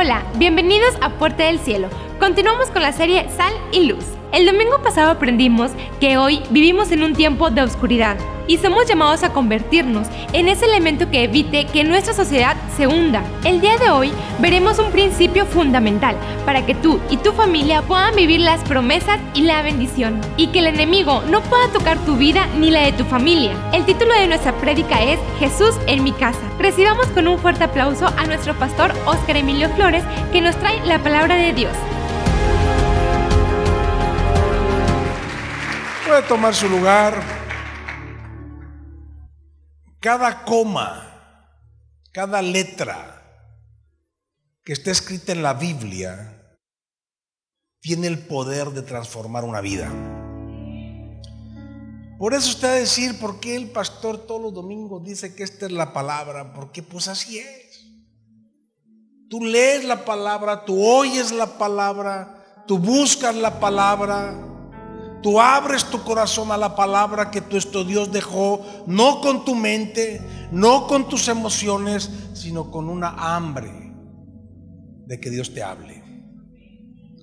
Hola, bienvenidos a Puerta del Cielo. Continuamos con la serie Sal y Luz. El domingo pasado aprendimos que hoy vivimos en un tiempo de oscuridad y somos llamados a convertirnos en ese elemento que evite que nuestra sociedad se hunda. El día de hoy veremos un principio fundamental para que tú y tu familia puedan vivir las promesas y la bendición y que el enemigo no pueda tocar tu vida ni la de tu familia. El título de nuestra prédica es Jesús en mi casa. Recibamos con un fuerte aplauso a nuestro pastor Óscar Emilio Flores que nos trae la palabra de Dios. Puede tomar su lugar. Cada coma, cada letra que está escrita en la Biblia tiene el poder de transformar una vida. Por eso usted va a decir, ¿por qué el pastor todos los domingos dice que esta es la palabra? Porque pues así es. Tú lees la palabra, tú oyes la palabra, tú buscas la palabra. Tú abres tu corazón a la palabra que tu Dios dejó, no con tu mente, no con tus emociones, sino con una hambre de que Dios te hable.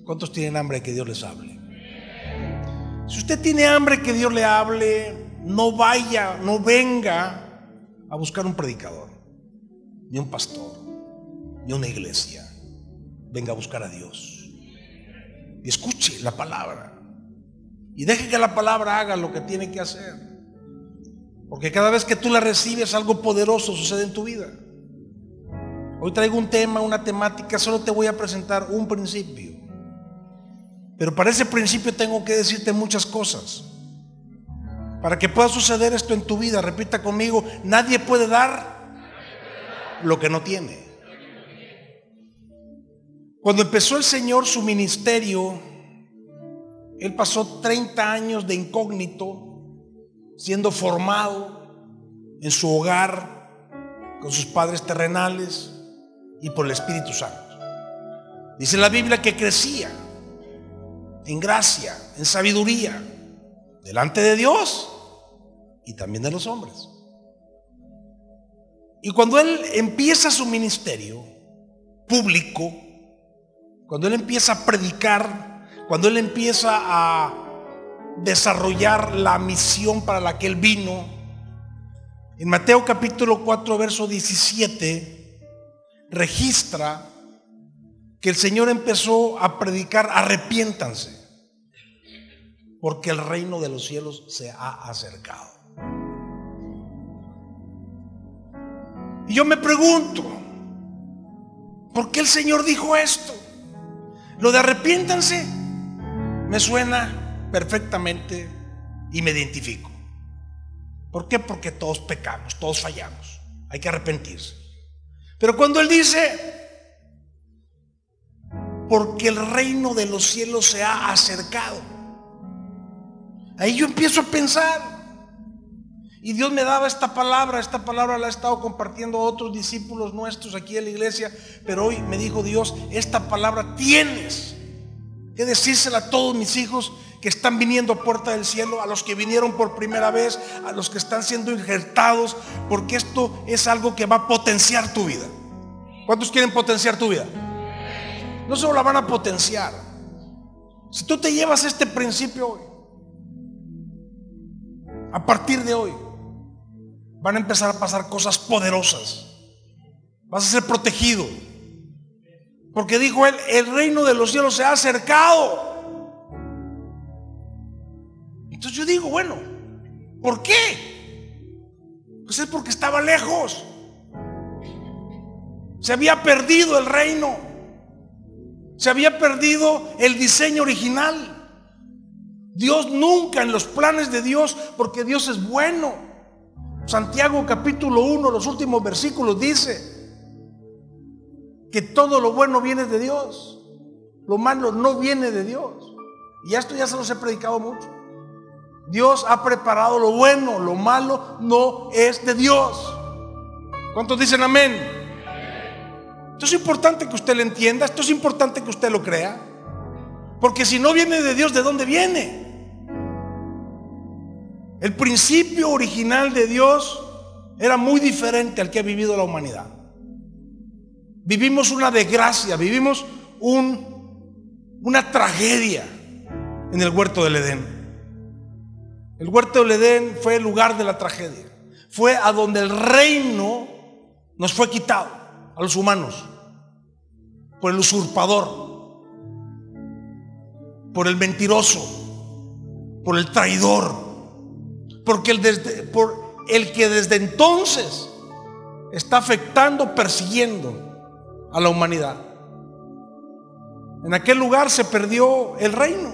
¿Cuántos tienen hambre de que Dios les hable? Si usted tiene hambre que Dios le hable, no vaya, no venga a buscar un predicador, ni un pastor, ni una iglesia. Venga a buscar a Dios. Y escuche la palabra. Y deje que la palabra haga lo que tiene que hacer. Porque cada vez que tú la recibes, algo poderoso sucede en tu vida. Hoy traigo un tema, una temática, solo te voy a presentar un principio. Pero para ese principio tengo que decirte muchas cosas. Para que pueda suceder esto en tu vida, repita conmigo, nadie puede dar lo que no tiene. Cuando empezó el Señor su ministerio, él pasó 30 años de incógnito, siendo formado en su hogar, con sus padres terrenales y por el Espíritu Santo. Dice la Biblia que crecía en gracia, en sabiduría, delante de Dios y también de los hombres. Y cuando Él empieza su ministerio público, cuando Él empieza a predicar, cuando Él empieza a desarrollar la misión para la que Él vino, en Mateo capítulo 4, verso 17, registra que el Señor empezó a predicar, arrepiéntanse, porque el reino de los cielos se ha acercado. Y yo me pregunto, ¿por qué el Señor dijo esto? Lo de arrepiéntanse me suena perfectamente y me identifico. ¿Por qué? Porque todos pecamos, todos fallamos. Hay que arrepentirse. Pero cuando Él dice, porque el reino de los cielos se ha acercado, ahí yo empiezo a pensar. Y Dios me daba esta palabra, esta palabra la he estado compartiendo a otros discípulos nuestros aquí en la iglesia, pero hoy me dijo Dios, esta palabra tienes que decírsela a todos mis hijos que están viniendo a puerta del cielo, a los que vinieron por primera vez, a los que están siendo injertados, porque esto es algo que va a potenciar tu vida. ¿Cuántos quieren potenciar tu vida? No solo la van a potenciar. Si tú te llevas este principio hoy, a partir de hoy, van a empezar a pasar cosas poderosas. Vas a ser protegido porque dijo él, el reino de los cielos se ha acercado. Entonces yo digo, bueno, ¿por qué? Pues es porque estaba lejos. Se había perdido el reino. Se había perdido el diseño original. Dios nunca en los planes de Dios, porque Dios es bueno. Santiago capítulo 1, los últimos versículos dice, que todo lo bueno viene de Dios, lo malo no viene de Dios. Y esto ya se los he predicado mucho. Dios ha preparado lo bueno, lo malo no es de Dios. ¿Cuántos dicen amén? Esto es importante que usted lo entienda, esto es importante que usted lo crea. Porque si no viene de Dios, ¿de dónde viene? El principio original de Dios era muy diferente al que ha vivido la humanidad. Vivimos una desgracia, vivimos un, una tragedia en el huerto del Edén. El huerto del Edén fue el lugar de la tragedia. Fue a donde el reino nos fue quitado, a los humanos, por el usurpador, por el mentiroso, por el traidor, porque el, por el que desde entonces está afectando, persiguiendo a la humanidad. En aquel lugar se perdió el reino.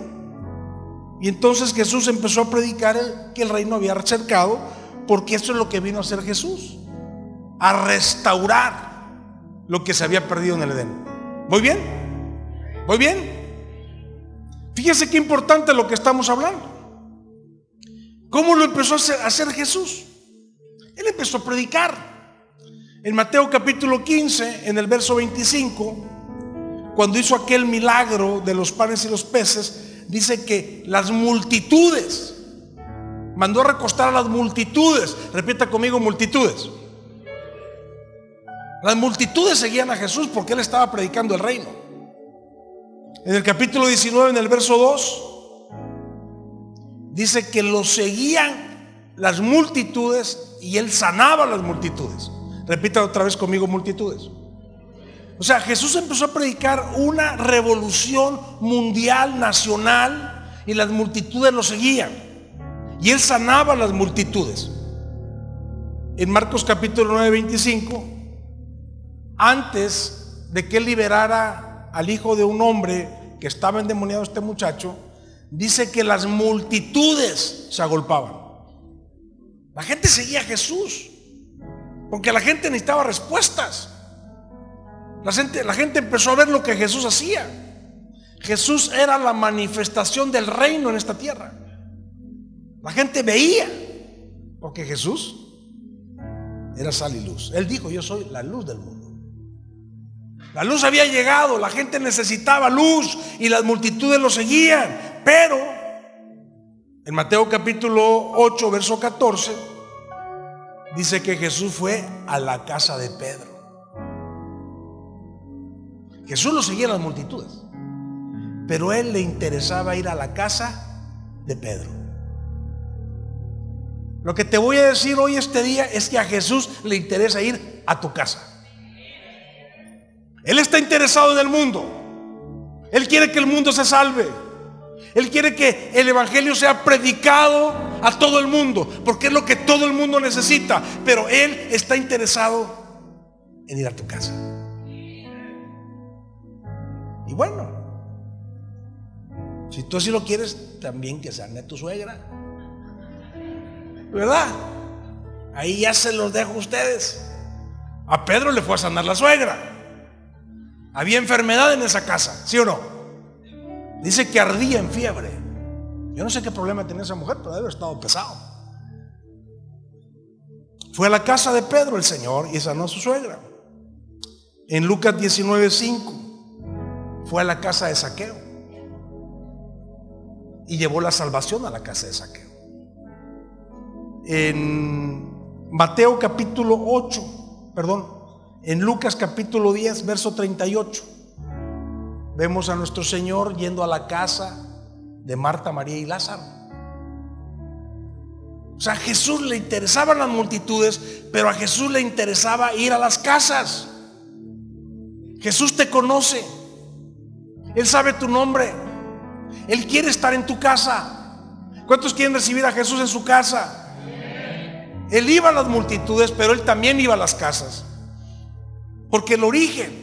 Y entonces Jesús empezó a predicar que el reino había cercado, porque eso es lo que vino a hacer Jesús, a restaurar lo que se había perdido en el Edén. ¿Muy bien? ¿Muy bien? Fíjese qué importante lo que estamos hablando. ¿Cómo lo empezó a hacer, Jesús? Él empezó a predicar. En Mateo capítulo 15, en el verso 25, cuando hizo aquel milagro de los panes y los peces, dice que las multitudes, mandó a recostar a las multitudes, repita conmigo multitudes. Las multitudes seguían a Jesús porque él estaba predicando el reino. En el capítulo 19, en el verso 2, dice que lo seguían las multitudes y él sanaba las multitudes. Repita otra vez conmigo multitudes. O sea, Jesús empezó a predicar una revolución mundial, nacional, y las multitudes lo seguían. Y él sanaba las multitudes. En Marcos capítulo 9, 25, antes de que él liberara al hijo de un hombre que estaba endemoniado este muchacho, dice que las multitudes se agolpaban. La gente seguía a Jesús, porque la gente necesitaba respuestas. La gente, la gente empezó a ver lo que Jesús hacía. Jesús era la manifestación del reino en esta tierra. La gente veía, porque Jesús era sal y luz. Él dijo, yo soy la luz del mundo. La luz había llegado, la gente necesitaba luz y las multitudes lo seguían. Pero en Mateo capítulo 8, verso 14, dice que Jesús fue a la casa de Pedro. Jesús lo seguía a las multitudes, pero él le interesaba ir a la casa de Pedro. Lo que te voy a decir hoy este día es que a Jesús le interesa ir a tu casa. Él está interesado en el mundo. Él quiere que el mundo se salve. Él quiere que el Evangelio sea predicado a todo el mundo, porque es lo que todo el mundo necesita. Pero Él está interesado en ir a tu casa. Y bueno, si tú así lo quieres, también que sane tu suegra. ¿Verdad? Ahí ya se los dejo a ustedes. A Pedro le fue a sanar la suegra. Había enfermedad en esa casa, ¿sí o no? Dice que ardía en fiebre. Yo no sé qué problema tenía esa mujer, pero debe haber estado pesado. Fue a la casa de Pedro el Señor y sanó a su suegra. En Lucas 19:5 fue a la casa de Saqueo y llevó la salvación a la casa de Saqueo. En Mateo capítulo 8, perdón, en Lucas capítulo 10, verso 38. Vemos a nuestro Señor yendo a la casa de Marta, María y Lázaro. O sea, a Jesús le interesaban las multitudes, pero a Jesús le interesaba ir a las casas. Jesús te conoce. Él sabe tu nombre. Él quiere estar en tu casa. ¿Cuántos quieren recibir a Jesús en su casa? Él iba a las multitudes, pero él también iba a las casas. Porque el origen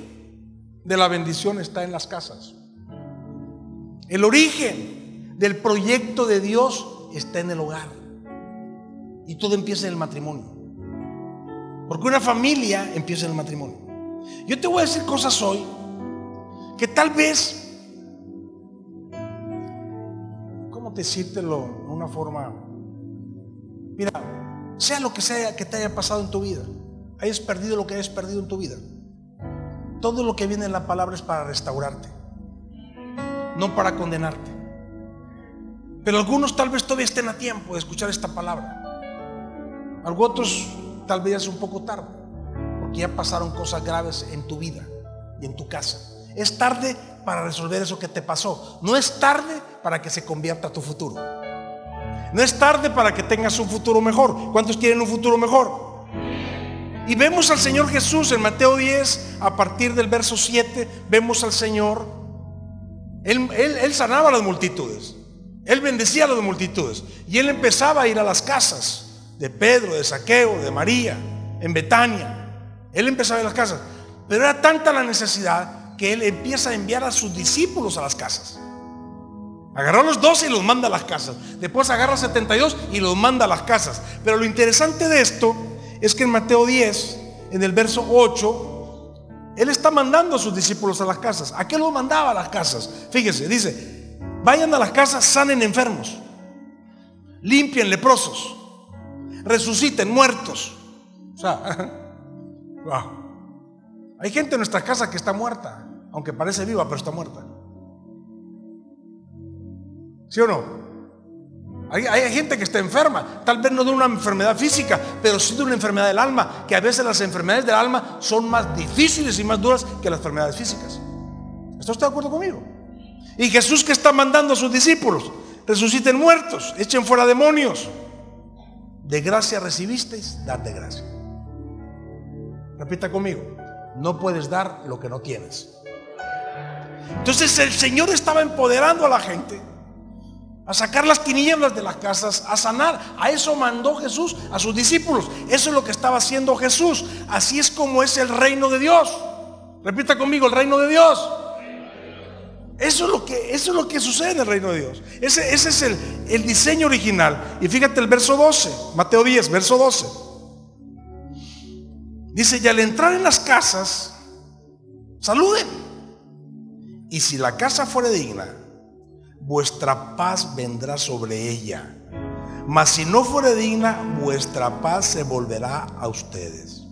de la bendición está en las casas. El origen del proyecto de Dios está en el hogar. Y todo empieza en el matrimonio. Porque una familia empieza en el matrimonio. Yo te voy a decir cosas hoy que tal vez, ¿cómo decírtelo de una forma? Mira, sea lo que sea que te haya pasado en tu vida, hayas perdido lo que hayas perdido en tu vida. Todo lo que viene en la palabra es para restaurarte, no para condenarte. Pero algunos tal vez todavía estén a tiempo de escuchar esta palabra. Algunos otros tal vez es un poco tarde, porque ya pasaron cosas graves en tu vida y en tu casa. Es tarde para resolver eso que te pasó. No es tarde para que se convierta tu futuro. No es tarde para que tengas un futuro mejor. ¿Cuántos quieren un futuro mejor? Y vemos al Señor Jesús en Mateo 10, a partir del verso 7, vemos al Señor. Él, él sanaba a las multitudes. Él bendecía a las multitudes. Y él empezaba a ir a las casas de Pedro, de Saqueo, de María, en Betania. Él empezaba a ir a las casas. Pero era tanta la necesidad que él empieza a enviar a sus discípulos a las casas. Agarró los 12 y los manda a las casas. Después agarra a 72 y los manda a las casas. Pero lo interesante de esto es que en Mateo 10, en el verso 8, él está mandando a sus discípulos a las casas. ¿A qué los mandaba a las casas? Fíjese, dice, vayan a las casas, sanen enfermos, limpien leprosos, resuciten muertos. O sea, hay gente en nuestra casa que está muerta, aunque parece viva, pero está muerta. ¿Sí o no? Hay, gente que está enferma, tal vez no de una enfermedad física, pero sí de una enfermedad del alma, que a veces las enfermedades del alma son más difíciles y más duras que las enfermedades físicas. ¿Está usted de acuerdo conmigo? Y Jesús que está mandando a sus discípulos, resuciten muertos, echen fuera demonios. De gracia recibisteis, dad de gracia. Repita conmigo, no puedes dar lo que no tienes. Entonces el Señor estaba empoderando a la gente a sacar las tinieblas de las casas, a sanar. A eso mandó Jesús a sus discípulos. Eso es lo que estaba haciendo Jesús. Así es como es el reino de Dios. Repita conmigo, el reino de Dios. Eso es lo que, eso es lo que sucede en el reino de Dios. Ese, ese es el, el diseño original. Y fíjate el verso 12, Mateo 10, verso 12. Dice, y al entrar en las casas, saluden. Y si la casa fuera digna, vuestra paz vendrá sobre ella. Mas si no fuere digna, vuestra paz se volverá a ustedes.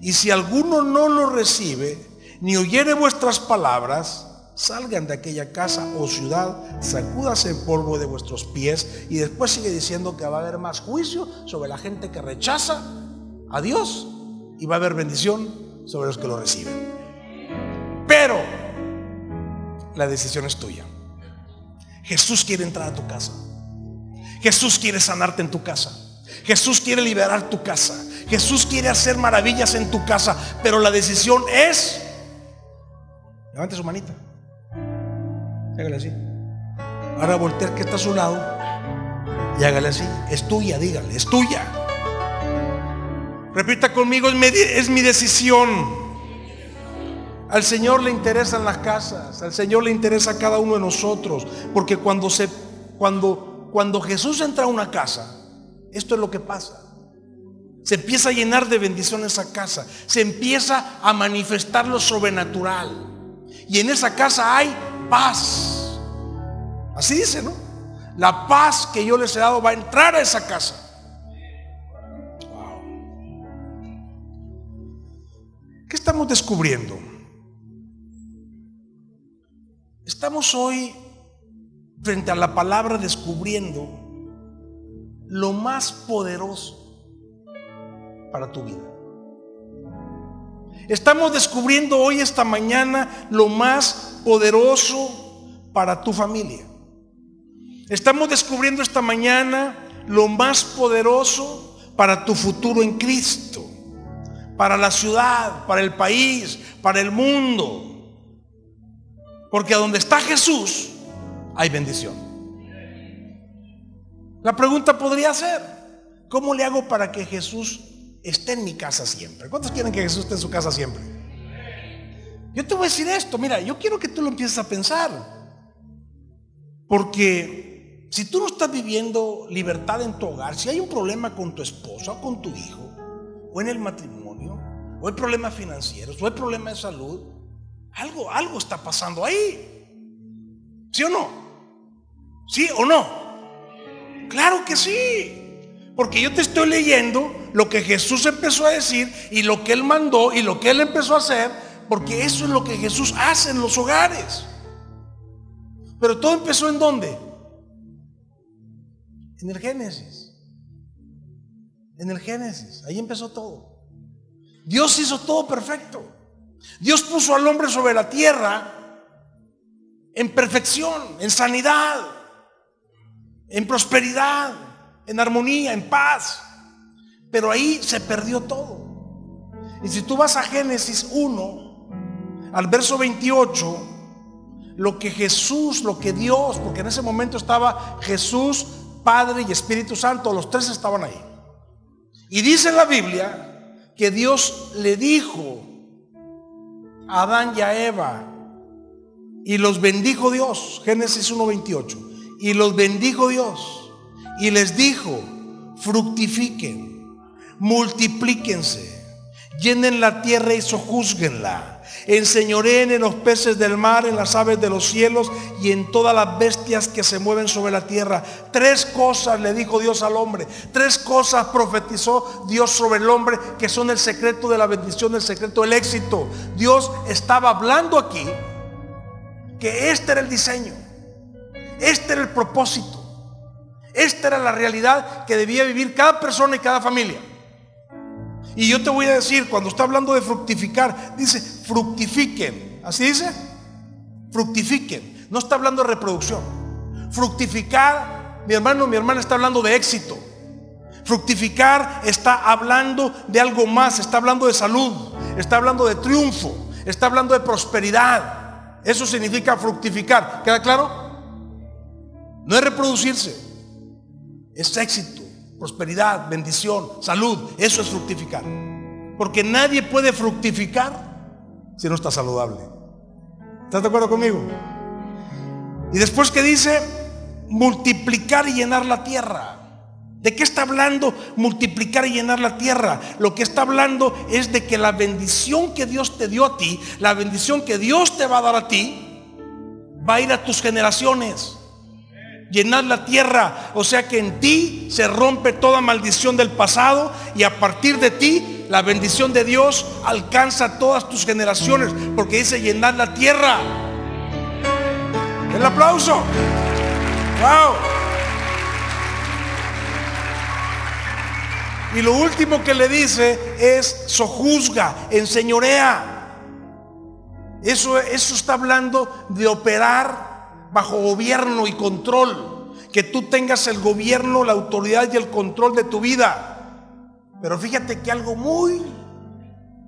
Y si alguno no lo recibe, ni oyere vuestras palabras, salgan de aquella casa o ciudad, sacúdase el polvo de vuestros pies. Y después sigue diciendo que va a haber más juicio sobre la gente que rechaza a Dios y va a haber bendición sobre los que lo reciben. Pero la decisión es tuya. Jesús quiere entrar a tu casa. Jesús quiere sanarte en tu casa. Jesús quiere liberar tu casa. Jesús quiere hacer maravillas en tu casa. Pero la decisión es... Levante su manita. Hágale así. Ahora voltea que está a su lado y hágale así. Es tuya, dígale, es tuya. Repita conmigo, es mi, es mi decisión. Al Señor le interesan las casas, al Señor le interesa a cada uno de nosotros, porque cuando se cuando cuando Jesús entra a una casa, esto es lo que pasa. Se empieza a llenar de bendición esa casa, se empieza a manifestar lo sobrenatural. Y en esa casa hay paz. Así dice, ¿no? La paz que yo les he dado va a entrar a esa casa. ¿Qué estamos descubriendo? Estamos hoy frente a la palabra descubriendo lo más poderoso para tu vida. Estamos descubriendo hoy, esta mañana, lo más poderoso para tu familia. Estamos descubriendo esta mañana lo más poderoso para tu futuro en Cristo, para la ciudad, para el país, para el mundo. Porque a donde está Jesús hay bendición. La pregunta podría ser, ¿cómo le hago para que Jesús esté en mi casa siempre? ¿Cuántos quieren que Jesús esté en su casa siempre? Yo te voy a decir esto, mira, yo quiero que tú lo empieces a pensar. Porque si tú no estás viviendo libertad en tu hogar, si hay un problema con tu esposa o con tu hijo, o en el matrimonio, o hay problemas financieros, o hay problemas de salud, algo, algo está pasando ahí. ¿Sí o no? ¿Sí o no? Claro que sí. Porque yo te estoy leyendo lo que Jesús empezó a decir y lo que Él mandó y lo que Él empezó a hacer, porque eso es lo que Jesús hace en los hogares. Pero todo empezó en dónde? En el Génesis. En el Génesis. Ahí empezó todo. Dios hizo todo perfecto. Dios puso al hombre sobre la tierra en perfección, en sanidad, en prosperidad, en armonía, en paz. Pero ahí se perdió todo. Y si tú vas a Génesis 1, al verso 28, lo que Jesús, lo que Dios, porque en ese momento estaba Jesús, Padre y Espíritu Santo, los tres estaban ahí. Y dice la Biblia que Dios le dijo Adán y a Eva, y los bendijo Dios, Génesis 1.28, y los bendijo Dios, y les dijo, fructifiquen, multiplíquense, llenen la tierra y sojúzguenla enseñoreen en los peces del mar, en las aves de los cielos y en todas las bestias que se mueven sobre la tierra. Tres cosas le dijo Dios al hombre. Tres cosas profetizó Dios sobre el hombre que son el secreto de la bendición, el secreto del éxito. Dios estaba hablando aquí que este era el diseño. Este era el propósito. Esta era la realidad que debía vivir cada persona y cada familia. Y yo te voy a decir, cuando está hablando de fructificar, dice, fructifiquen. ¿Así dice? Fructifiquen. No está hablando de reproducción. Fructificar, mi hermano, mi hermana está hablando de éxito. Fructificar está hablando de algo más, está hablando de salud, está hablando de triunfo, está hablando de prosperidad. Eso significa fructificar. ¿Queda claro? No es reproducirse, es éxito prosperidad, bendición, salud. Eso es fructificar. Porque nadie puede fructificar si no está saludable. ¿Estás de acuerdo conmigo? Y después que dice, multiplicar y llenar la tierra. ¿De qué está hablando multiplicar y llenar la tierra? Lo que está hablando es de que la bendición que Dios te dio a ti, la bendición que Dios te va a dar a ti, va a ir a tus generaciones llenar la tierra. O sea que en ti se rompe toda maldición del pasado y a partir de ti la bendición de Dios alcanza todas tus generaciones porque dice llenar la tierra. El aplauso. Wow. Y lo último que le dice es sojuzga, enseñorea. Eso, eso está hablando de operar bajo gobierno y control. Que tú tengas el gobierno, la autoridad y el control de tu vida. Pero fíjate que algo muy,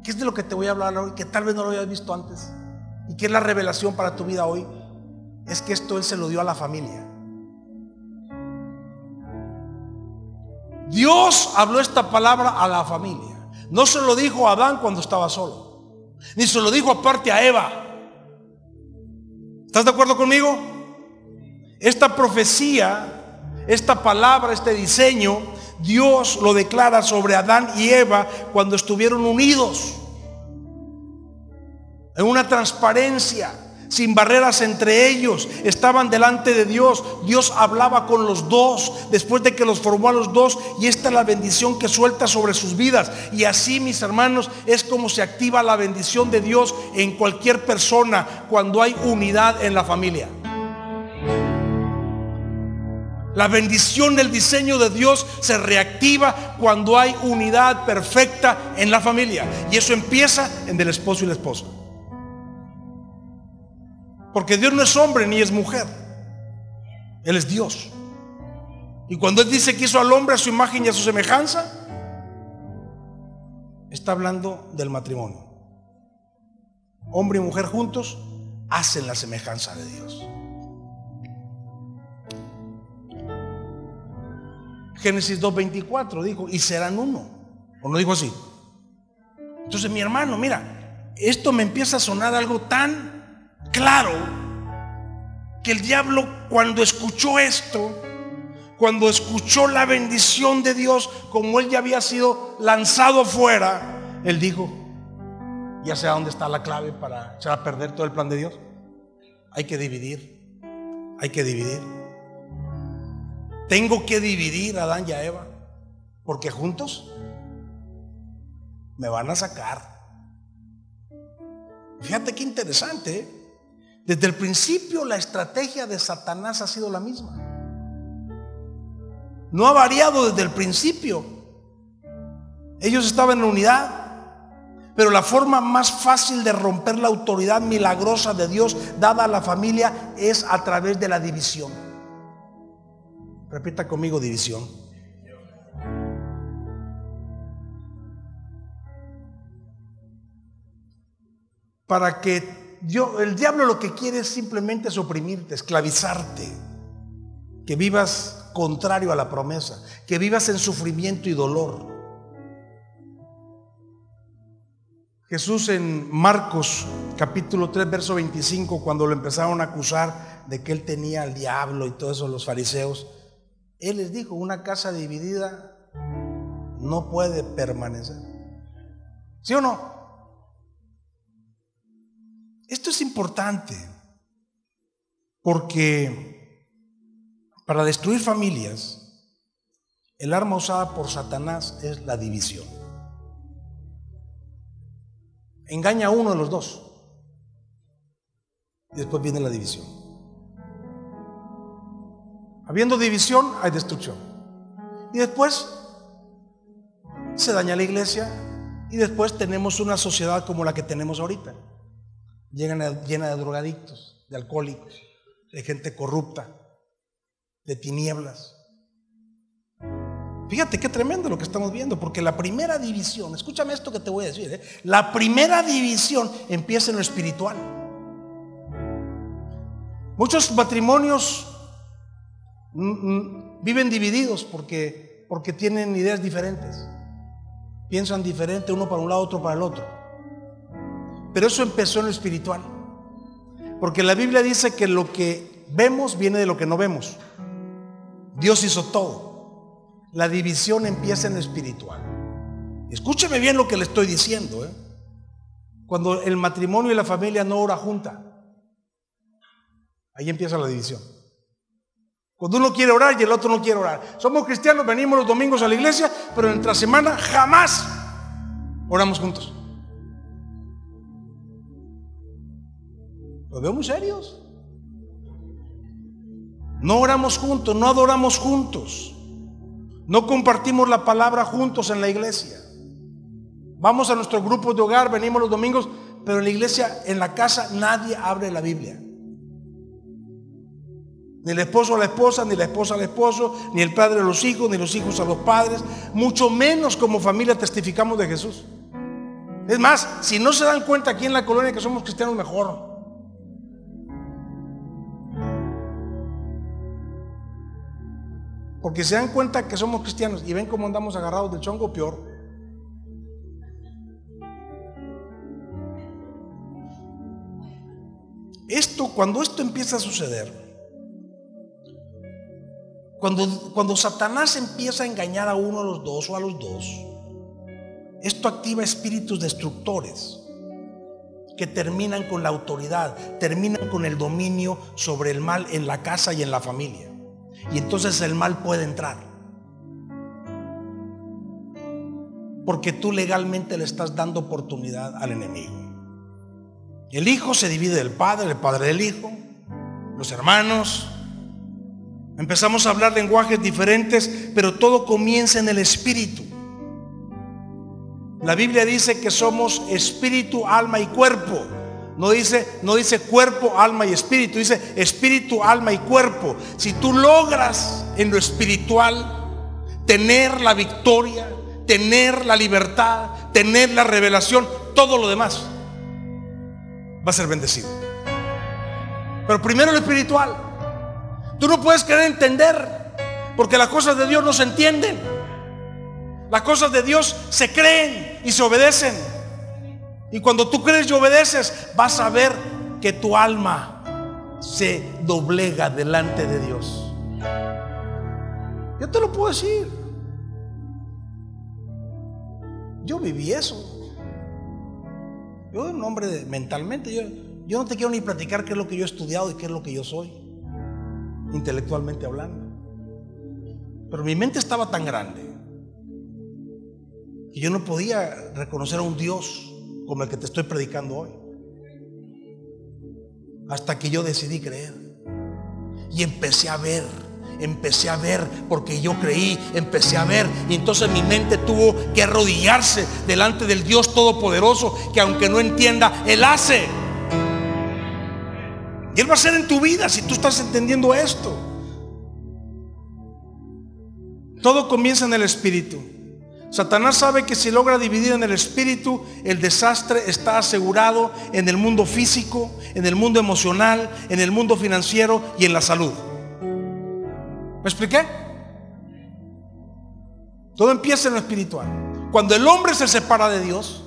que es de lo que te voy a hablar hoy, que tal vez no lo hayas visto antes, y que es la revelación para tu vida hoy, es que esto Él se lo dio a la familia. Dios habló esta palabra a la familia. No se lo dijo a Adán cuando estaba solo, ni se lo dijo aparte a Eva. ¿Estás de acuerdo conmigo? Esta profecía, esta palabra, este diseño, Dios lo declara sobre Adán y Eva cuando estuvieron unidos. En una transparencia, sin barreras entre ellos, estaban delante de Dios. Dios hablaba con los dos después de que los formó a los dos y esta es la bendición que suelta sobre sus vidas. Y así, mis hermanos, es como se activa la bendición de Dios en cualquier persona cuando hay unidad en la familia. La bendición del diseño de Dios se reactiva cuando hay unidad perfecta en la familia. Y eso empieza en el esposo y la esposa. Porque Dios no es hombre ni es mujer. Él es Dios. Y cuando Él dice que hizo al hombre a su imagen y a su semejanza, está hablando del matrimonio. Hombre y mujer juntos hacen la semejanza de Dios. Génesis 2.24 dijo, y serán uno. ¿O no dijo así? Entonces mi hermano, mira, esto me empieza a sonar algo tan claro que el diablo cuando escuchó esto, cuando escuchó la bendición de Dios, como él ya había sido lanzado afuera, él dijo, ya sé dónde está la clave para echar a perder todo el plan de Dios. Hay que dividir, hay que dividir. Tengo que dividir a Adán y a Eva, porque juntos me van a sacar. Fíjate qué interesante. ¿eh? Desde el principio la estrategia de Satanás ha sido la misma. No ha variado desde el principio. Ellos estaban en unidad, Pero la forma más fácil de romper la autoridad milagrosa de Dios dada a la familia es a través de la división. Repita conmigo división. Para que yo, el diablo lo que quiere es simplemente es oprimirte, esclavizarte, que vivas contrario a la promesa, que vivas en sufrimiento y dolor. Jesús en Marcos capítulo 3, verso 25, cuando lo empezaron a acusar de que él tenía al diablo y todo eso, los fariseos, él les dijo, una casa dividida no puede permanecer. ¿Sí o no? Esto es importante porque para destruir familias, el arma usada por Satanás es la división engaña a uno de los dos. Después viene la división. Habiendo división, hay destrucción. Y después se daña la iglesia y después tenemos una sociedad como la que tenemos ahorita, llena de drogadictos, de alcohólicos, de gente corrupta, de tinieblas. Fíjate qué tremendo lo que estamos viendo, porque la primera división, escúchame esto que te voy a decir, ¿eh? la primera división empieza en lo espiritual. Muchos matrimonios viven divididos porque, porque tienen ideas diferentes, piensan diferente uno para un lado, otro para el otro. Pero eso empezó en lo espiritual, porque la Biblia dice que lo que vemos viene de lo que no vemos. Dios hizo todo. La división empieza en lo espiritual. Escúcheme bien lo que le estoy diciendo. ¿eh? Cuando el matrimonio y la familia no ora junta, ahí empieza la división. Cuando uno quiere orar y el otro no quiere orar. Somos cristianos, venimos los domingos a la iglesia, pero en nuestra semana jamás oramos juntos. Los veo muy serios. No oramos juntos, no adoramos juntos. No compartimos la palabra juntos en la iglesia. Vamos a nuestros grupos de hogar, venimos los domingos, pero en la iglesia, en la casa, nadie abre la Biblia. Ni el esposo a la esposa, ni la esposa al esposo, ni el padre a los hijos, ni los hijos a los padres. Mucho menos como familia testificamos de Jesús. Es más, si no se dan cuenta aquí en la colonia que somos cristianos, mejor. Porque se dan cuenta que somos cristianos y ven cómo andamos agarrados del chongo peor. Esto, cuando esto empieza a suceder, cuando, cuando Satanás empieza a engañar a uno a los dos o a los dos, esto activa espíritus destructores que terminan con la autoridad, terminan con el dominio sobre el mal en la casa y en la familia. Y entonces el mal puede entrar. Porque tú legalmente le estás dando oportunidad al enemigo. El hijo se divide del padre, el padre del hijo, los hermanos. Empezamos a hablar lenguajes diferentes, pero todo comienza en el espíritu. La Biblia dice que somos espíritu, alma y cuerpo. No dice, no dice cuerpo, alma y espíritu, dice espíritu, alma y cuerpo. Si tú logras en lo espiritual tener la victoria, tener la libertad, tener la revelación, todo lo demás va a ser bendecido. Pero primero lo espiritual. Tú no puedes querer entender, porque las cosas de Dios no se entienden. Las cosas de Dios se creen y se obedecen. Y cuando tú crees y obedeces, vas a ver que tu alma se doblega delante de Dios. Yo te lo puedo decir. Yo viví eso. Yo, un hombre mentalmente, yo, yo no te quiero ni platicar qué es lo que yo he estudiado y qué es lo que yo soy, intelectualmente hablando. Pero mi mente estaba tan grande que yo no podía reconocer a un Dios como el que te estoy predicando hoy. Hasta que yo decidí creer. Y empecé a ver empecé a ver, porque yo creí, empecé a ver. Y entonces mi mente tuvo que arrodillarse delante del Dios Todopoderoso, que aunque no entienda, Él hace. Y Él va a hacer en tu vida si tú estás entendiendo esto. Todo comienza en el Espíritu. Satanás sabe que si logra dividir en el espíritu, el desastre está asegurado en el mundo físico, en el mundo emocional, en el mundo financiero y en la salud. ¿Me expliqué? Todo empieza en lo espiritual. Cuando el hombre se separa de Dios,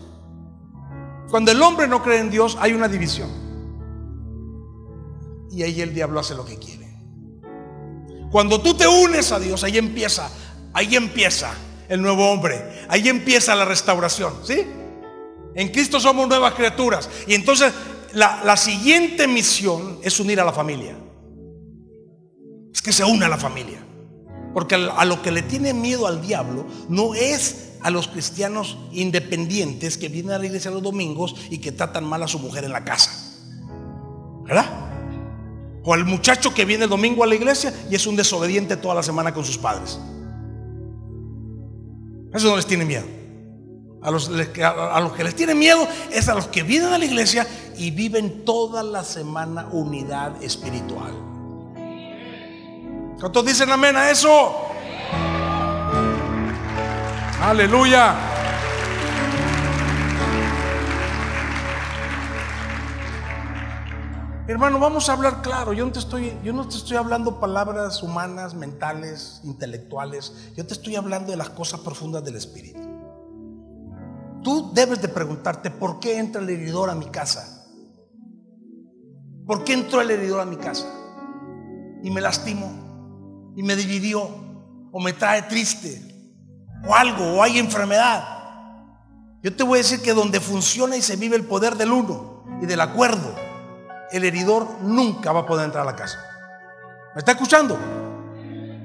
cuando el hombre no cree en Dios, hay una división. Y ahí el diablo hace lo que quiere. Cuando tú te unes a Dios, ahí empieza, ahí empieza el nuevo hombre. Ahí empieza la restauración, ¿sí? En Cristo somos nuevas criaturas. Y entonces la, la, siguiente misión es unir a la familia. Es que se une a la familia. Porque a lo que le tiene miedo al diablo no es a los cristianos independientes que vienen a la iglesia los domingos y que tratan mal a su mujer en la casa. ¿Verdad? O al muchacho que viene el domingo a la iglesia y es un desobediente toda la semana con sus padres. Eso no les tiene miedo. A los, a los, que les tiene miedo es a los que vienen a la iglesia y viven toda la semana unidad espiritual. ¿Cuántos dicen amén a eso? Aleluya. Hermano, vamos a hablar claro. Yo no te estoy, yo no te estoy hablando palabras humanas, mentales, intelectuales. Yo te estoy hablando de las cosas profundas del espíritu. Tú debes de preguntarte por qué entra el heridor a mi casa. ¿Por qué entró el heridor a mi casa? Y me lastimó, y me dividió, o me trae triste, o algo, o hay enfermedad. Yo te voy a decir que donde funciona y se vive el poder del uno y del acuerdo, el heridor nunca va a poder entrar a la casa. ¿Me está escuchando?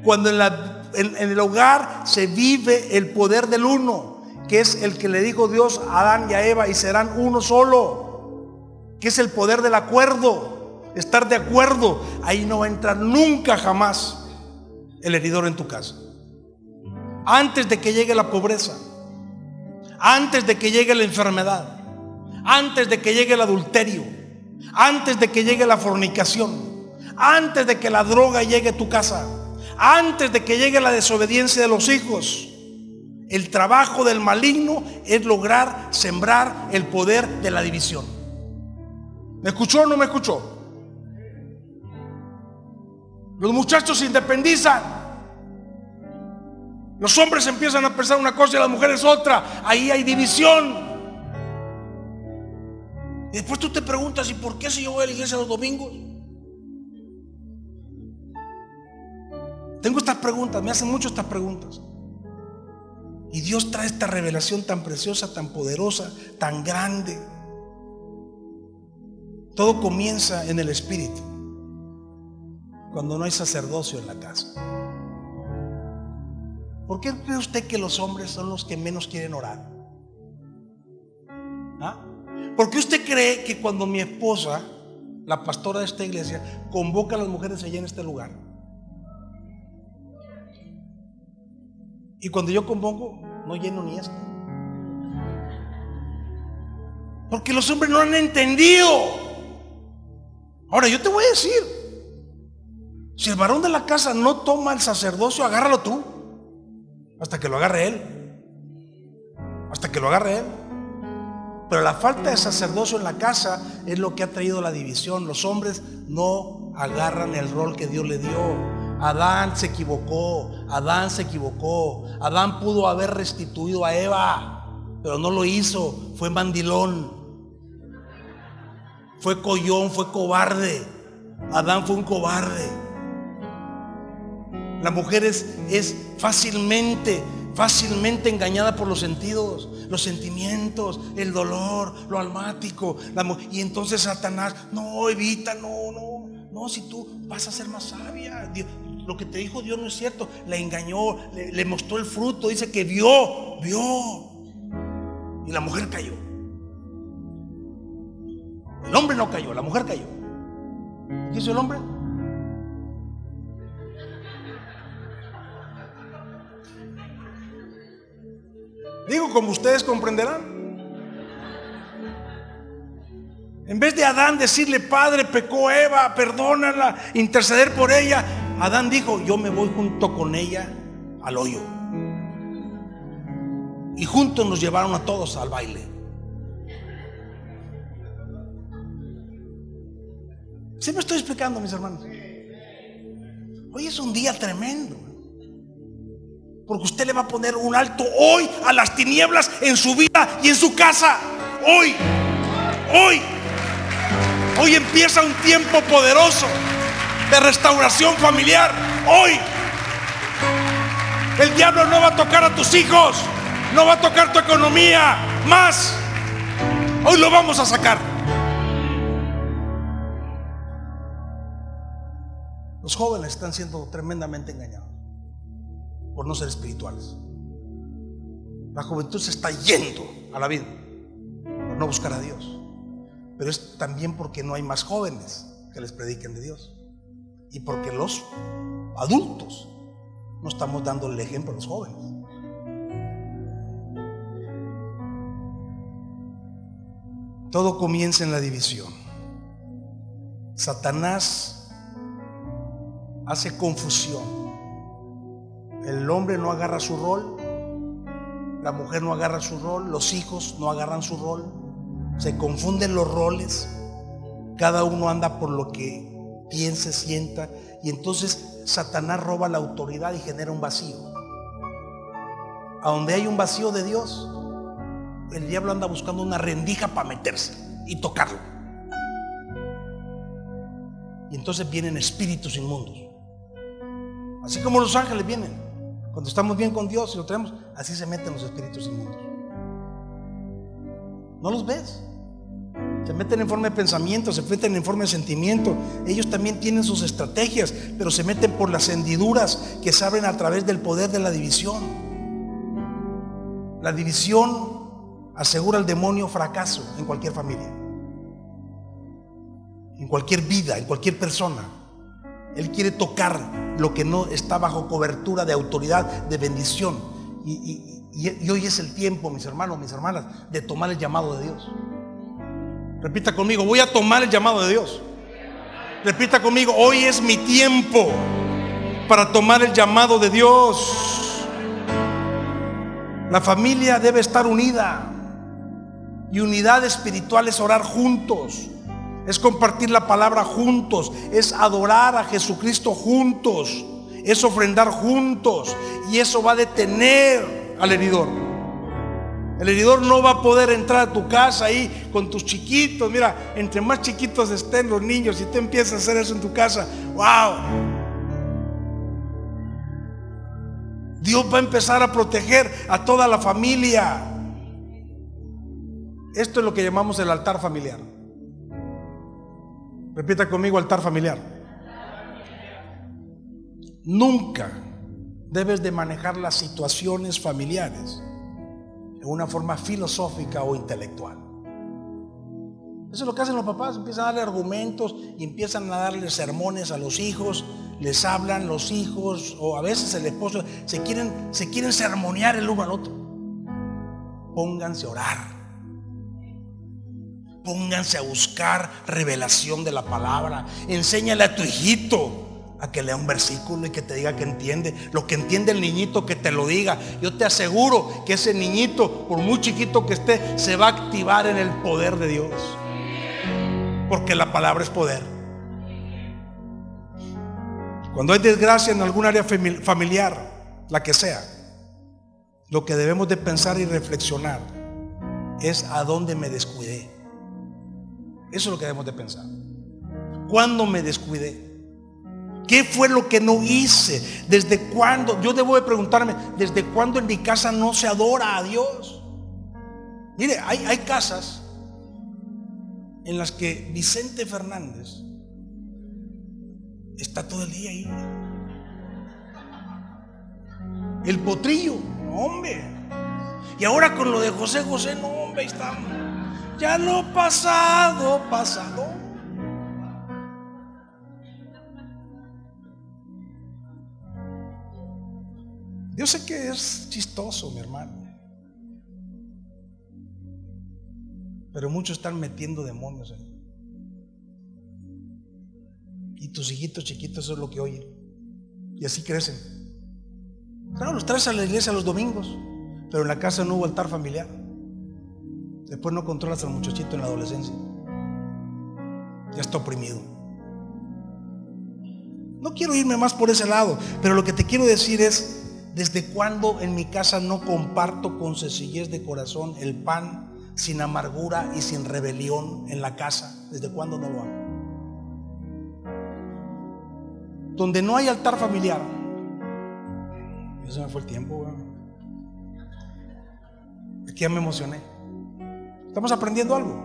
Cuando en, el hogar se vive el poder del uno, que es el que le dijo Dios a Adán y a Eva, y serán uno solo, que es el poder del acuerdo, estar de acuerdo, ahí no va a entrar nunca jamás el heridor en tu casa. Antes de que llegue la pobreza, antes de que llegue la enfermedad, antes de que llegue el adulterio, antes de que llegue la fornicación, antes de que la droga llegue a tu casa, antes de que llegue la desobediencia de los hijos. El trabajo del maligno es lograr sembrar el poder de la división. ¿Me escuchó o no me escuchó? Los muchachos se independizan. Los hombres empiezan a pensar una cosa y las mujeres otra. Ahí hay división. Y después tú te preguntas, ¿y por qué si yo voy a la iglesia los domingos? Tengo estas preguntas, me hacen mucho estas preguntas. Y Dios trae esta revelación tan preciosa, tan poderosa, tan grande. Todo comienza en el Espíritu, cuando no hay sacerdocio en la casa. ¿Por qué cree usted que los hombres son los que menos quieren orar? ¿Ah? ¿Por qué usted cree que cuando mi esposa, la pastora de esta iglesia, convoca a las mujeres allá en este lugar? Y cuando yo convoco, no lleno ni esto. Porque los hombres no han entendido. Ahora, yo te voy a decir, si el varón de la casa no toma el sacerdocio, agárralo tú. Hasta que lo agarre él. Hasta que lo agarre él. Pero la falta de sacerdocio en la casa es lo que ha traído la división. Los hombres no agarran el rol que Dios le dio. Adán se equivocó, Adán se equivocó. Adán pudo haber restituido a Eva, pero no lo hizo. Fue mandilón, fue collón, fue cobarde. Adán fue un cobarde. La mujer es, es fácilmente fácilmente engañada por los sentidos, los sentimientos, el dolor, lo almático. y entonces Satanás, no, evita, no, no, no, si tú vas a ser más sabia. lo que te dijo Dios no es cierto. Le engañó, le, le mostró el fruto, dice que vio, vio. Y la mujer cayó. El hombre no cayó, la mujer cayó. ¿Qué hizo el hombre? Digo, como ustedes comprenderán. En vez de Adán decirle, Padre, pecó Eva, perdónala, interceder por ella, Adán dijo, yo me voy junto con ella al hoyo. Y juntos nos llevaron a todos al baile. ¿Sí me estoy explicando, mis hermanos? Hoy es un día tremendo. Porque usted le va a poner un alto hoy a las tinieblas en su vida y en su casa. Hoy, hoy. Hoy empieza un tiempo poderoso de restauración familiar. Hoy. El diablo no va a tocar a tus hijos. No va a tocar tu economía. Más. Hoy lo vamos a sacar. Los jóvenes están siendo tremendamente engañados por no ser espirituales. La juventud se está yendo a la vida por no buscar a Dios. Pero es también porque no hay más jóvenes que les prediquen de Dios. Y porque los adultos no estamos dando el ejemplo a los jóvenes. Todo comienza en la división. Satanás hace confusión. El hombre no agarra su rol, la mujer no agarra su rol, los hijos no agarran su rol, se confunden los roles, cada uno anda por lo que piense, sienta, y entonces Satanás roba la autoridad y genera un vacío. A donde hay un vacío de Dios, el diablo anda buscando una rendija para meterse y tocarlo. Y entonces vienen espíritus inmundos. Así como los ángeles vienen. Cuando estamos bien con Dios y lo tenemos, así se meten los espíritus inmundos. ¿No los ves? Se meten en forma de pensamiento, se meten en forma de sentimiento. Ellos también tienen sus estrategias, pero se meten por las hendiduras que se abren a través del poder de la división. La división asegura al demonio fracaso en cualquier familia, en cualquier vida, en cualquier persona. Él quiere tocar lo que no está bajo cobertura de autoridad, de bendición. Y, hoy es el tiempo, mis hermanos, mis hermanas, de tomar el llamado de Dios. Repita conmigo, voy a tomar el llamado de Dios. Repita conmigo, hoy es mi tiempo para tomar el llamado de Dios. La familia debe estar unida. Y unidad espiritual es orar juntos es compartir la palabra juntos, es adorar a Jesucristo juntos, es ofrendar juntos y eso va a detener al heridor. El heridor no va a poder entrar a tu casa ahí con tus chiquitos. Mira, entre más chiquitos estén los niños y tú empiezas a hacer eso en tu casa, wow. Dios va a empezar a proteger a toda la familia. Esto es lo que llamamos el altar familiar. Repita conmigo altar familiar. Nunca debes de manejar las situaciones familiares en una forma filosófica o intelectual. Eso es lo que hacen los papás, empiezan a darle argumentos y empiezan a darle sermones a los hijos, les hablan los hijos o a veces el esposo, se quieren, se quieren sermonear el uno al otro. Pónganse a orar. Pónganse a buscar revelación de la palabra. Enséñale a tu hijito a que lea un versículo y que te diga que entiende. Lo que entiende el niñito, que te lo diga. Yo te aseguro que ese niñito, por muy chiquito que esté, se va a activar en el poder de Dios. Porque la palabra es poder. Cuando hay desgracia en algún área familiar, la que sea, lo que debemos de pensar y reflexionar es a dónde me descuidé. Eso es lo que debemos de pensar. ¿Cuándo me descuidé? ¿Qué fue lo que no hice? ¿Desde cuándo? Yo debo de preguntarme, ¿desde cuándo en mi casa no se adora a Dios? Mire, hay, hay casas en las que Vicente Fernández está todo el día ahí. El potrillo, hombre. Y ahora con lo de José José, no, hombre, estamos. Ya lo pasado, pasado. Yo sé que es chistoso, mi hermano. Pero muchos están metiendo demonios ahí. Y tus hijitos chiquitos eso es lo que oyen. Y así crecen. Claro, los traes a la iglesia los domingos, pero en la casa no hubo altar familiar. Después no controlas al muchachito en la adolescencia. Ya está oprimido. No quiero irme más por ese lado, pero lo que te quiero decir es, ¿desde cuándo en mi casa no comparto con sencillez de corazón el pan sin amargura y sin rebelión en la casa? ¿Desde cuándo no lo hago? Donde no hay altar familiar. Eso me fue el tiempo, Aquí ya me emocioné. Estamos aprendiendo algo.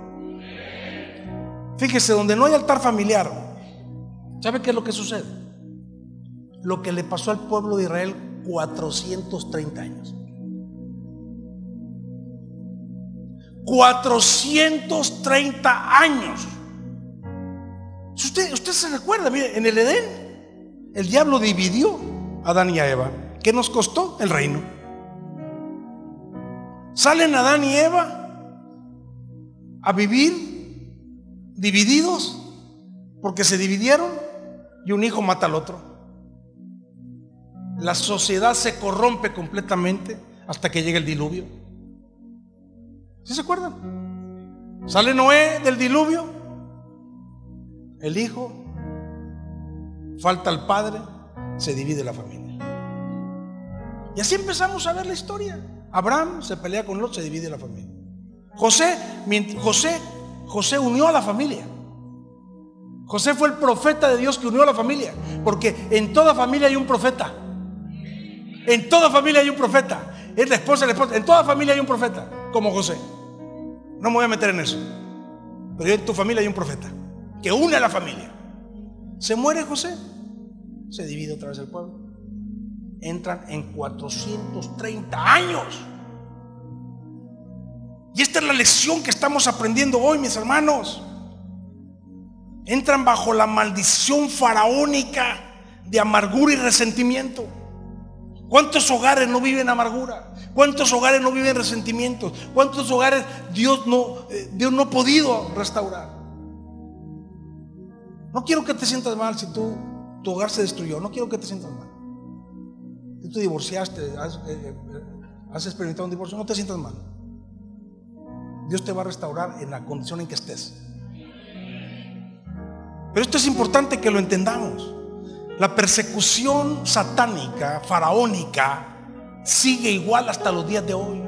Fíjese, donde no hay altar familiar, ¿sabe qué es lo que sucede? Lo que le pasó al pueblo de Israel 430 años. 430 años. Usted, usted se recuerda, mire, en el Edén, el diablo dividió a Adán y a Eva. ¿Qué nos costó? El reino. Salen Adán y Eva a vivir divididos porque se dividieron y un hijo mata al otro. La sociedad se corrompe completamente hasta que llega el diluvio. ¿Sí se acuerdan? Sale Noé del diluvio, el hijo, falta el padre, se divide la familia. Y así empezamos a ver la historia. Abraham se pelea con Lot, se divide la familia. José, José, José unió a la familia. José fue el profeta de Dios que unió a la familia, porque en toda familia hay un profeta. En toda familia hay un profeta. Es la esposa, la esposa. En toda familia hay un profeta, como José. No me voy a meter en eso. Pero en tu familia hay un profeta que une a la familia. Se muere José, se divide otra vez el pueblo. Entran en 430 años. Y esta es la lección que estamos aprendiendo hoy, mis hermanos. Entran bajo la maldición faraónica de amargura y resentimiento. ¿Cuántos hogares no viven amargura? ¿Cuántos hogares no viven resentimientos? ¿Cuántos hogares Dios no, eh, Dios no ha podido restaurar? No quiero que te sientas mal si tu hogar se destruyó. No quiero que te sientas mal. Si tú divorciaste, eh, eh, has experimentado un divorcio, no te sientas mal. Dios te va a restaurar en la condición en que estés. Pero esto es importante que lo entendamos. La persecución satánica, faraónica, sigue igual hasta los días de hoy.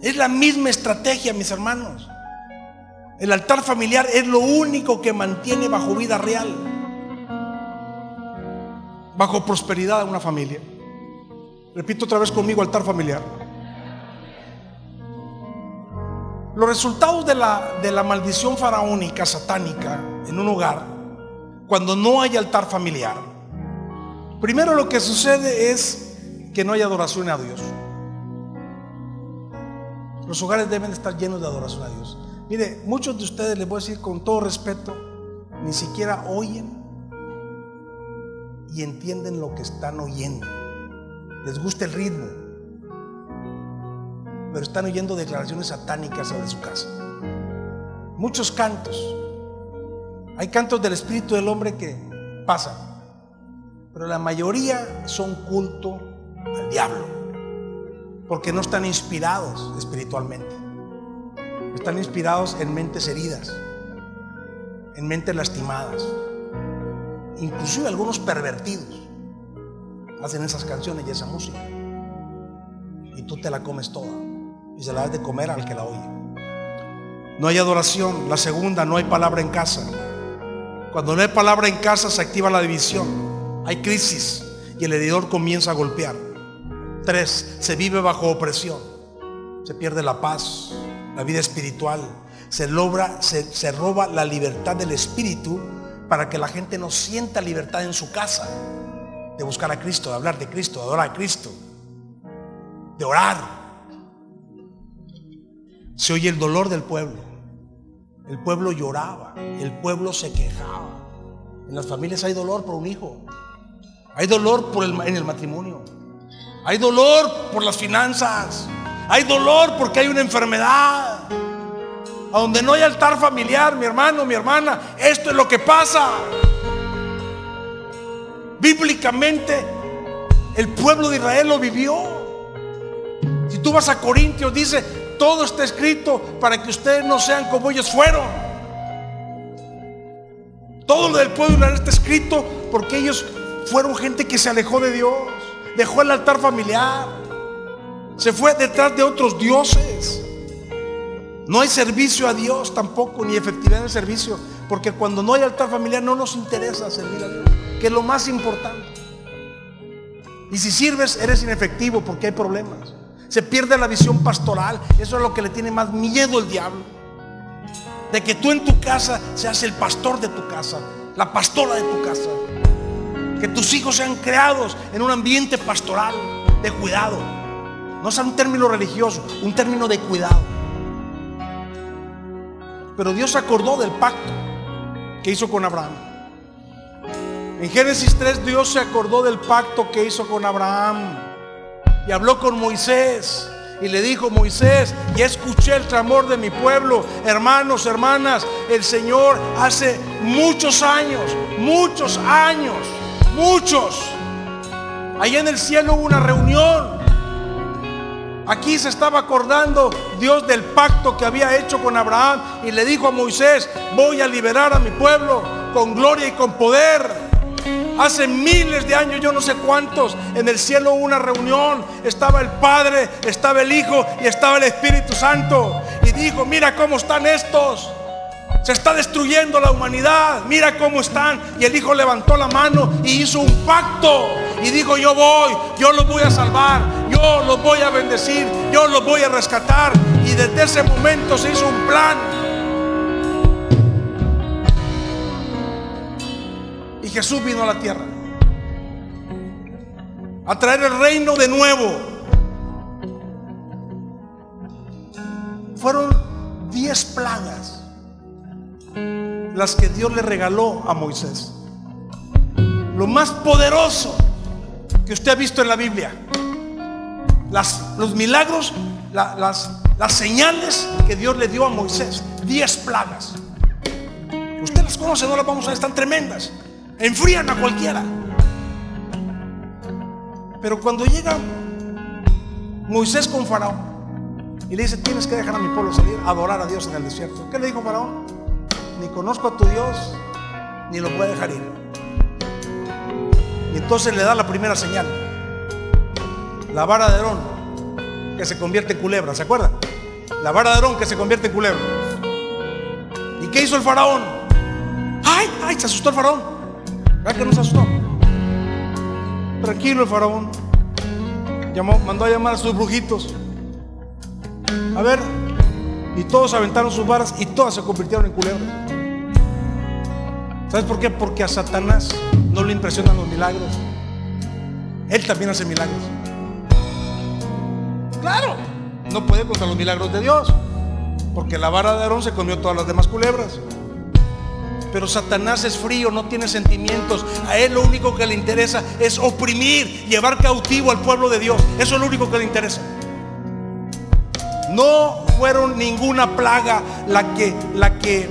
Es la misma estrategia, mis hermanos. El altar familiar es lo único que mantiene bajo vida real, bajo prosperidad a una familia. Repito otra vez conmigo, altar familiar. Los resultados de la, de la maldición faraónica, satánica, en un hogar, cuando no hay altar familiar, primero lo que sucede es que no hay adoración a Dios. Los hogares deben estar llenos de adoración a Dios. Mire, muchos de ustedes, les voy a decir con todo respeto, ni siquiera oyen y entienden lo que están oyendo. Les gusta el ritmo, pero están oyendo declaraciones satánicas sobre su casa. Muchos cantos, hay cantos del espíritu del hombre que pasan, pero la mayoría son culto al diablo, porque no están inspirados espiritualmente. Están inspirados en mentes heridas, en mentes lastimadas. Inclusive algunos pervertidos hacen esas canciones y esa música. Y tú te la comes toda. Y se la das de comer al que la oye. No hay adoración. La segunda, no hay palabra en casa. Cuando no hay palabra en casa se activa la división. Hay crisis y el heredor comienza a golpear. Tres, se vive bajo opresión. Se pierde la paz, la vida espiritual. Se, logra, se, se roba la libertad del espíritu para que la gente no sienta libertad en su casa de buscar a Cristo, de hablar de Cristo, de adorar a Cristo, de orar. Se oye el dolor del pueblo. El pueblo lloraba, el pueblo se quejaba. En las familias hay dolor por un hijo. Hay dolor por el, en el matrimonio. Hay dolor por las finanzas. Hay dolor porque hay una enfermedad. A donde no hay altar familiar, mi hermano, mi hermana, esto es lo que pasa. Bíblicamente, el pueblo de Israel lo vivió. Si tú vas a Corintios, dice, todo está escrito para que ustedes no sean como ellos fueron. Todo lo del pueblo de Israel está escrito porque ellos fueron gente que se alejó de Dios, dejó el altar familiar, se fue detrás de otros dioses. No hay servicio a Dios tampoco, ni efectividad en servicio, porque cuando no hay altar familiar no nos interesa servir a Dios, que es lo más importante. Y si sirves, eres inefectivo porque hay problemas. Se pierde la visión pastoral, eso es lo que le tiene más miedo el diablo. De que tú en tu casa seas el pastor de tu casa, la pastora de tu casa. Que tus hijos sean creados en un ambiente pastoral, de cuidado. No sea un término religioso, un término de cuidado. Pero Dios acordó del pacto que hizo con Abraham. En Génesis 3 Dios se acordó del pacto que hizo con Abraham y habló con Moisés y le dijo, Moisés, ya escuché el clamor de mi pueblo, hermanos, hermanas, el Señor hace muchos años, muchos años, muchos. Allá en el cielo hubo una reunión Aquí se estaba acordando Dios del pacto que había hecho con Abraham y le dijo a Moisés, voy a liberar a mi pueblo con gloria y con poder. Hace miles de años, yo no sé cuántos, en el cielo hubo una reunión. Estaba el Padre, estaba el Hijo y estaba el Espíritu Santo. Y dijo, mira cómo están estos. Se está destruyendo la humanidad. Mira cómo están. Y el Hijo levantó la mano y hizo un pacto. Y dijo, yo voy, yo los voy a salvar, yo los voy a bendecir, yo los voy a rescatar. Y desde ese momento se hizo un plan. Jesús vino a la tierra. A traer el reino de nuevo. Fueron diez plagas las que Dios le regaló a Moisés. Lo más poderoso que usted ha visto en la Biblia. Las, los milagros, las, las señales que Dios le dio a Moisés. Diez plagas. Usted las conoce, no las vamos a ver, están tremendas. Enfrían a cualquiera. Pero cuando llega Moisés con Faraón y le dice, tienes que dejar a mi pueblo salir a adorar a Dios en el desierto. ¿Qué le dijo Faraón? Ni conozco a tu Dios, ni lo puede dejar ir. Y entonces le da la primera señal. La vara de Aarón que se convierte en culebra, ¿se acuerdan? La vara de Aarón que se convierte en culebra. ¿Y qué hizo el faraón? ¡Ay! ¡Ay! Se asustó el faraón. ¿Verdad que no se asustó? Tranquilo el faraón. Llamó, mandó a llamar a sus brujitos. A ver. Y todos aventaron sus varas y todas se convirtieron en culebras. ¿Sabes por qué? Porque a Satanás no le impresionan los milagros. Él también hace milagros. Claro, no puede contra los milagros de Dios, porque la vara de Aarón se comió todas las demás culebras. Pero Satanás es frío, no tiene sentimientos. A él lo único que le interesa es oprimir, llevar cautivo al pueblo de Dios. Eso es lo único que le interesa. No fueron ninguna plaga la que, la que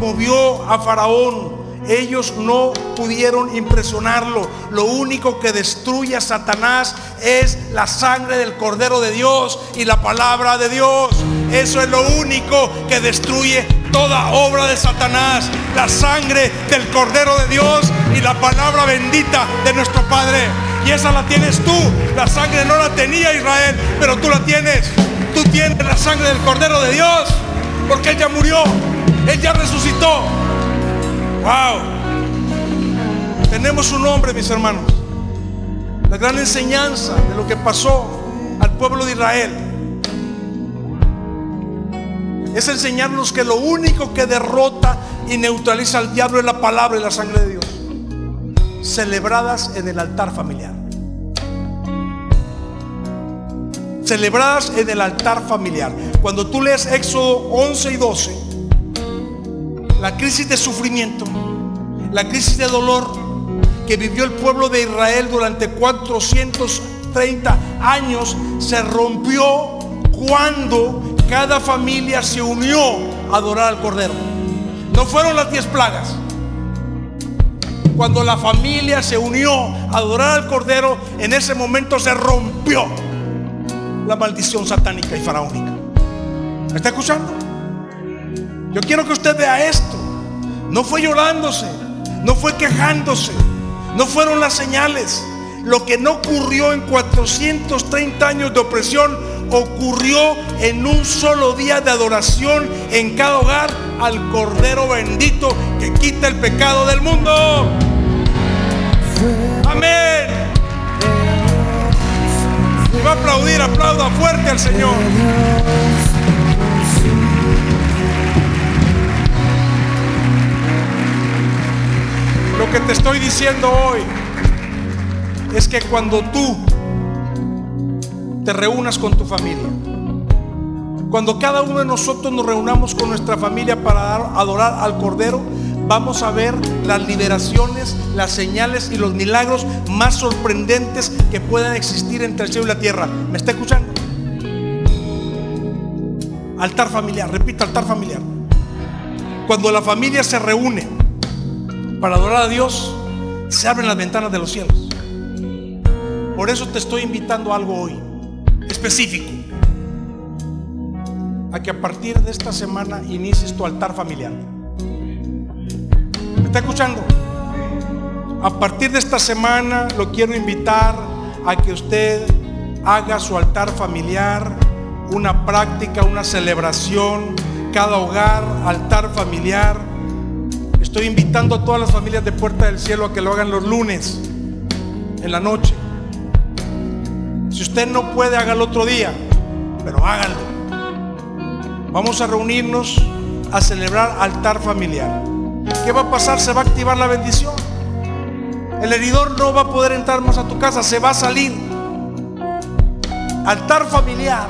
movió a Faraón ellos no pudieron impresionarlo. Lo único que destruye a Satanás es la sangre del Cordero de Dios y la palabra de Dios. Eso es lo único que destruye toda obra de Satanás. La sangre del Cordero de Dios y la palabra bendita de nuestro Padre. Y esa la tienes tú. La sangre no la tenía Israel, pero tú la tienes. Tú tienes la sangre del Cordero de Dios. Porque Él ya murió. Él ya resucitó. Wow. Tenemos un nombre, mis hermanos. La gran enseñanza de lo que pasó al pueblo de Israel es enseñarnos que lo único que derrota y neutraliza al diablo es la palabra y la sangre de Dios, celebradas en el altar familiar. Celebradas en el altar familiar. Cuando tú lees Éxodo 11 y 12, la crisis de sufrimiento, la crisis de dolor que vivió el pueblo de Israel durante 430 años se rompió cuando cada familia se unió a adorar al Cordero. No fueron las diez plagas. Cuando la familia se unió a adorar al Cordero, en ese momento se rompió la maldición satánica y faraónica. ¿Me está escuchando? Yo quiero que usted vea esto. No fue llorándose, no fue quejándose, no fueron las señales. Lo que no ocurrió en 430 años de opresión ocurrió en un solo día de adoración en cada hogar al Cordero bendito que quita el pecado del mundo. Amén. va a aplaudir, aplauda fuerte al Señor. Lo que te estoy diciendo hoy es que cuando tú te reúnas con tu familia, cuando cada uno de nosotros nos reunamos con nuestra familia para adorar al Cordero, vamos a ver las liberaciones, las señales y los milagros más sorprendentes que puedan existir entre el cielo y la tierra. ¿Me está escuchando? Altar familiar, repita, altar familiar. Cuando la familia se reúne para adorar a Dios, se abren las ventanas de los cielos. Por eso te estoy invitando a algo hoy, específico. A que a partir de esta semana inicies tu altar familiar. ¿Me está escuchando? A partir de esta semana lo quiero invitar a que usted haga su altar familiar, una práctica, una celebración, cada hogar, altar familiar. Estoy invitando a todas las familias de Puerta del Cielo a que lo hagan los lunes, en la noche. Si usted no puede, hágalo otro día, pero hágalo. Vamos a reunirnos a celebrar altar familiar. ¿Qué va a pasar? Se va a activar la bendición. El heridor no va a poder entrar más a tu casa, se va a salir. Altar familiar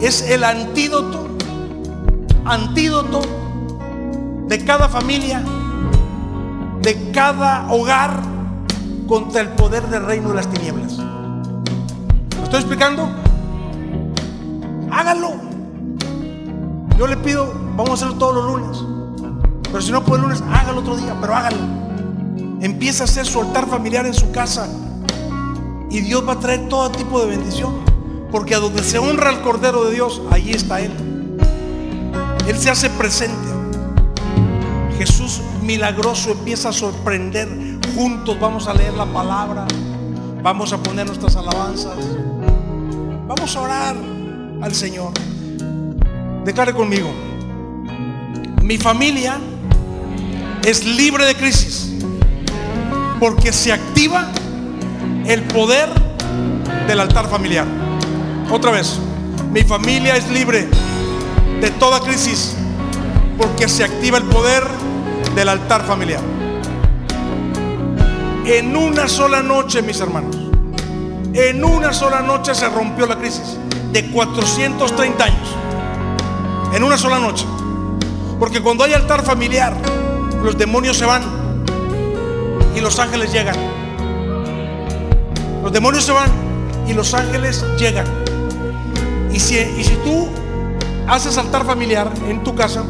es el antídoto, antídoto de cada familia, de cada hogar contra el poder del reino de las tinieblas estoy explicando? Hágalo. Yo le pido, vamos a hacerlo todos los lunes. Pero si no puede el lunes, hágalo otro día, pero hágalo. Empieza a hacer su altar familiar en su casa. Y Dios va a traer todo tipo de bendición. Porque a donde se honra al Cordero de Dios, allí está Él. Él se hace presente. Jesús milagroso empieza a sorprender. Juntos vamos a leer la palabra. Vamos a poner nuestras alabanzas. Vamos a orar al Señor. Declare conmigo. Mi familia es libre de crisis porque se activa el poder del altar familiar. Otra vez, mi familia es libre de toda crisis porque se activa el poder del altar familiar. En una sola noche, mis hermanos, en una sola noche se rompió la crisis de 430 años. En una sola noche. Porque cuando hay altar familiar, los demonios se van y los ángeles llegan. Los demonios se van y los ángeles llegan. Y si, y si tú haces altar familiar en tu casa,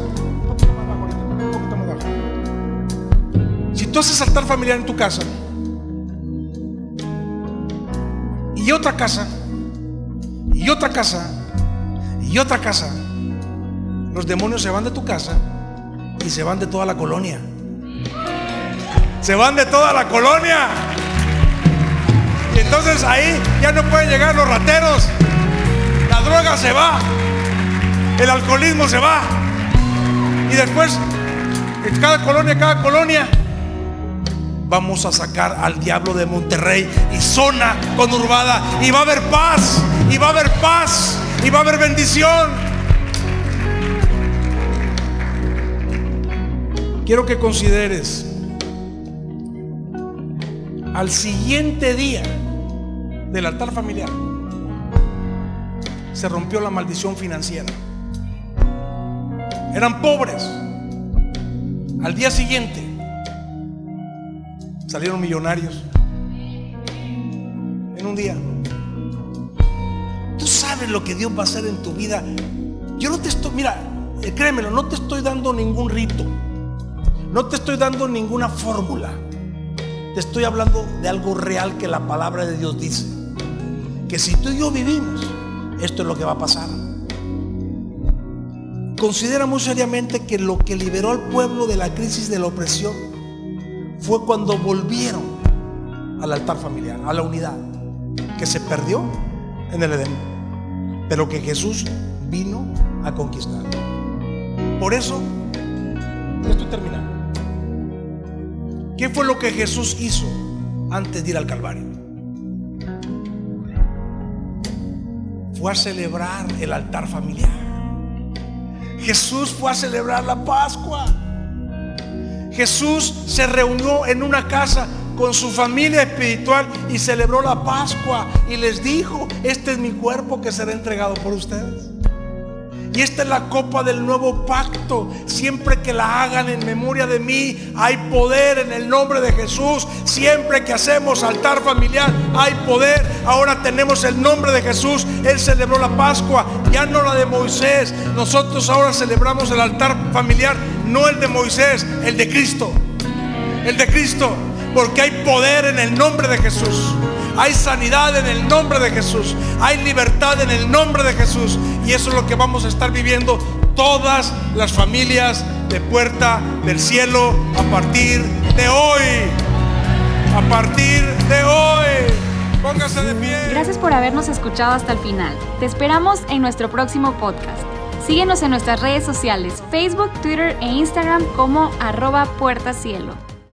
si tú haces altar familiar en tu casa, y otra casa, y otra casa, y otra casa. Los demonios se van de tu casa y se van de toda la colonia. Se van de toda la colonia. Y entonces ahí ya no pueden llegar los rateros. La droga se va. El alcoholismo se va. Y después, cada colonia, cada colonia, vamos a sacar al diablo de Monterrey y zona conurbada y va a haber paz, y va a haber paz, y va a haber bendición. Quiero que consideres al siguiente día del altar familiar se rompió la maldición financiera. Eran pobres. Al día siguiente salieron millonarios en un día. Tú sabes lo que Dios va a hacer en tu vida Yo no te estoy, mira, eh, créemelo, no te estoy dando ningún rito. No te estoy dando ninguna fórmula. Te estoy hablando de algo real que la palabra de Dios dice. Que si tú y yo vivimos, esto es lo que va a pasar. Considera muy seriamente que lo que liberó al pueblo de la crisis de la opresión fue cuando volvieron al altar familiar, a la unidad, que se perdió en el Edén, pero que Jesús vino a conquistar. Por eso, estoy terminando. ¿Qué fue lo que Jesús hizo antes de ir al Calvario? Fue a celebrar el altar familiar. Jesús fue a celebrar la Pascua. Jesús se reunió en una casa con su familia espiritual y celebró la Pascua y les dijo, este es mi cuerpo que será entregado por ustedes. Y esta es la copa del nuevo pacto. Siempre que la hagan en memoria de mí, hay poder en el nombre de Jesús. Siempre que hacemos altar familiar, hay poder. Ahora tenemos el nombre de Jesús. Él celebró la Pascua, ya no la de Moisés. Nosotros ahora celebramos el altar familiar, no el de Moisés, el de Cristo. El de Cristo. Porque hay poder en el nombre de Jesús. Hay sanidad en el nombre de Jesús. Hay libertad en el nombre de Jesús. Y eso es lo que vamos a estar viviendo todas las familias de Puerta del Cielo a partir de hoy. A partir de hoy. Póngase de pie. Gracias por habernos escuchado hasta el final. Te esperamos en nuestro próximo podcast. Síguenos en nuestras redes sociales, Facebook, Twitter e Instagram como arroba Puerta Cielo.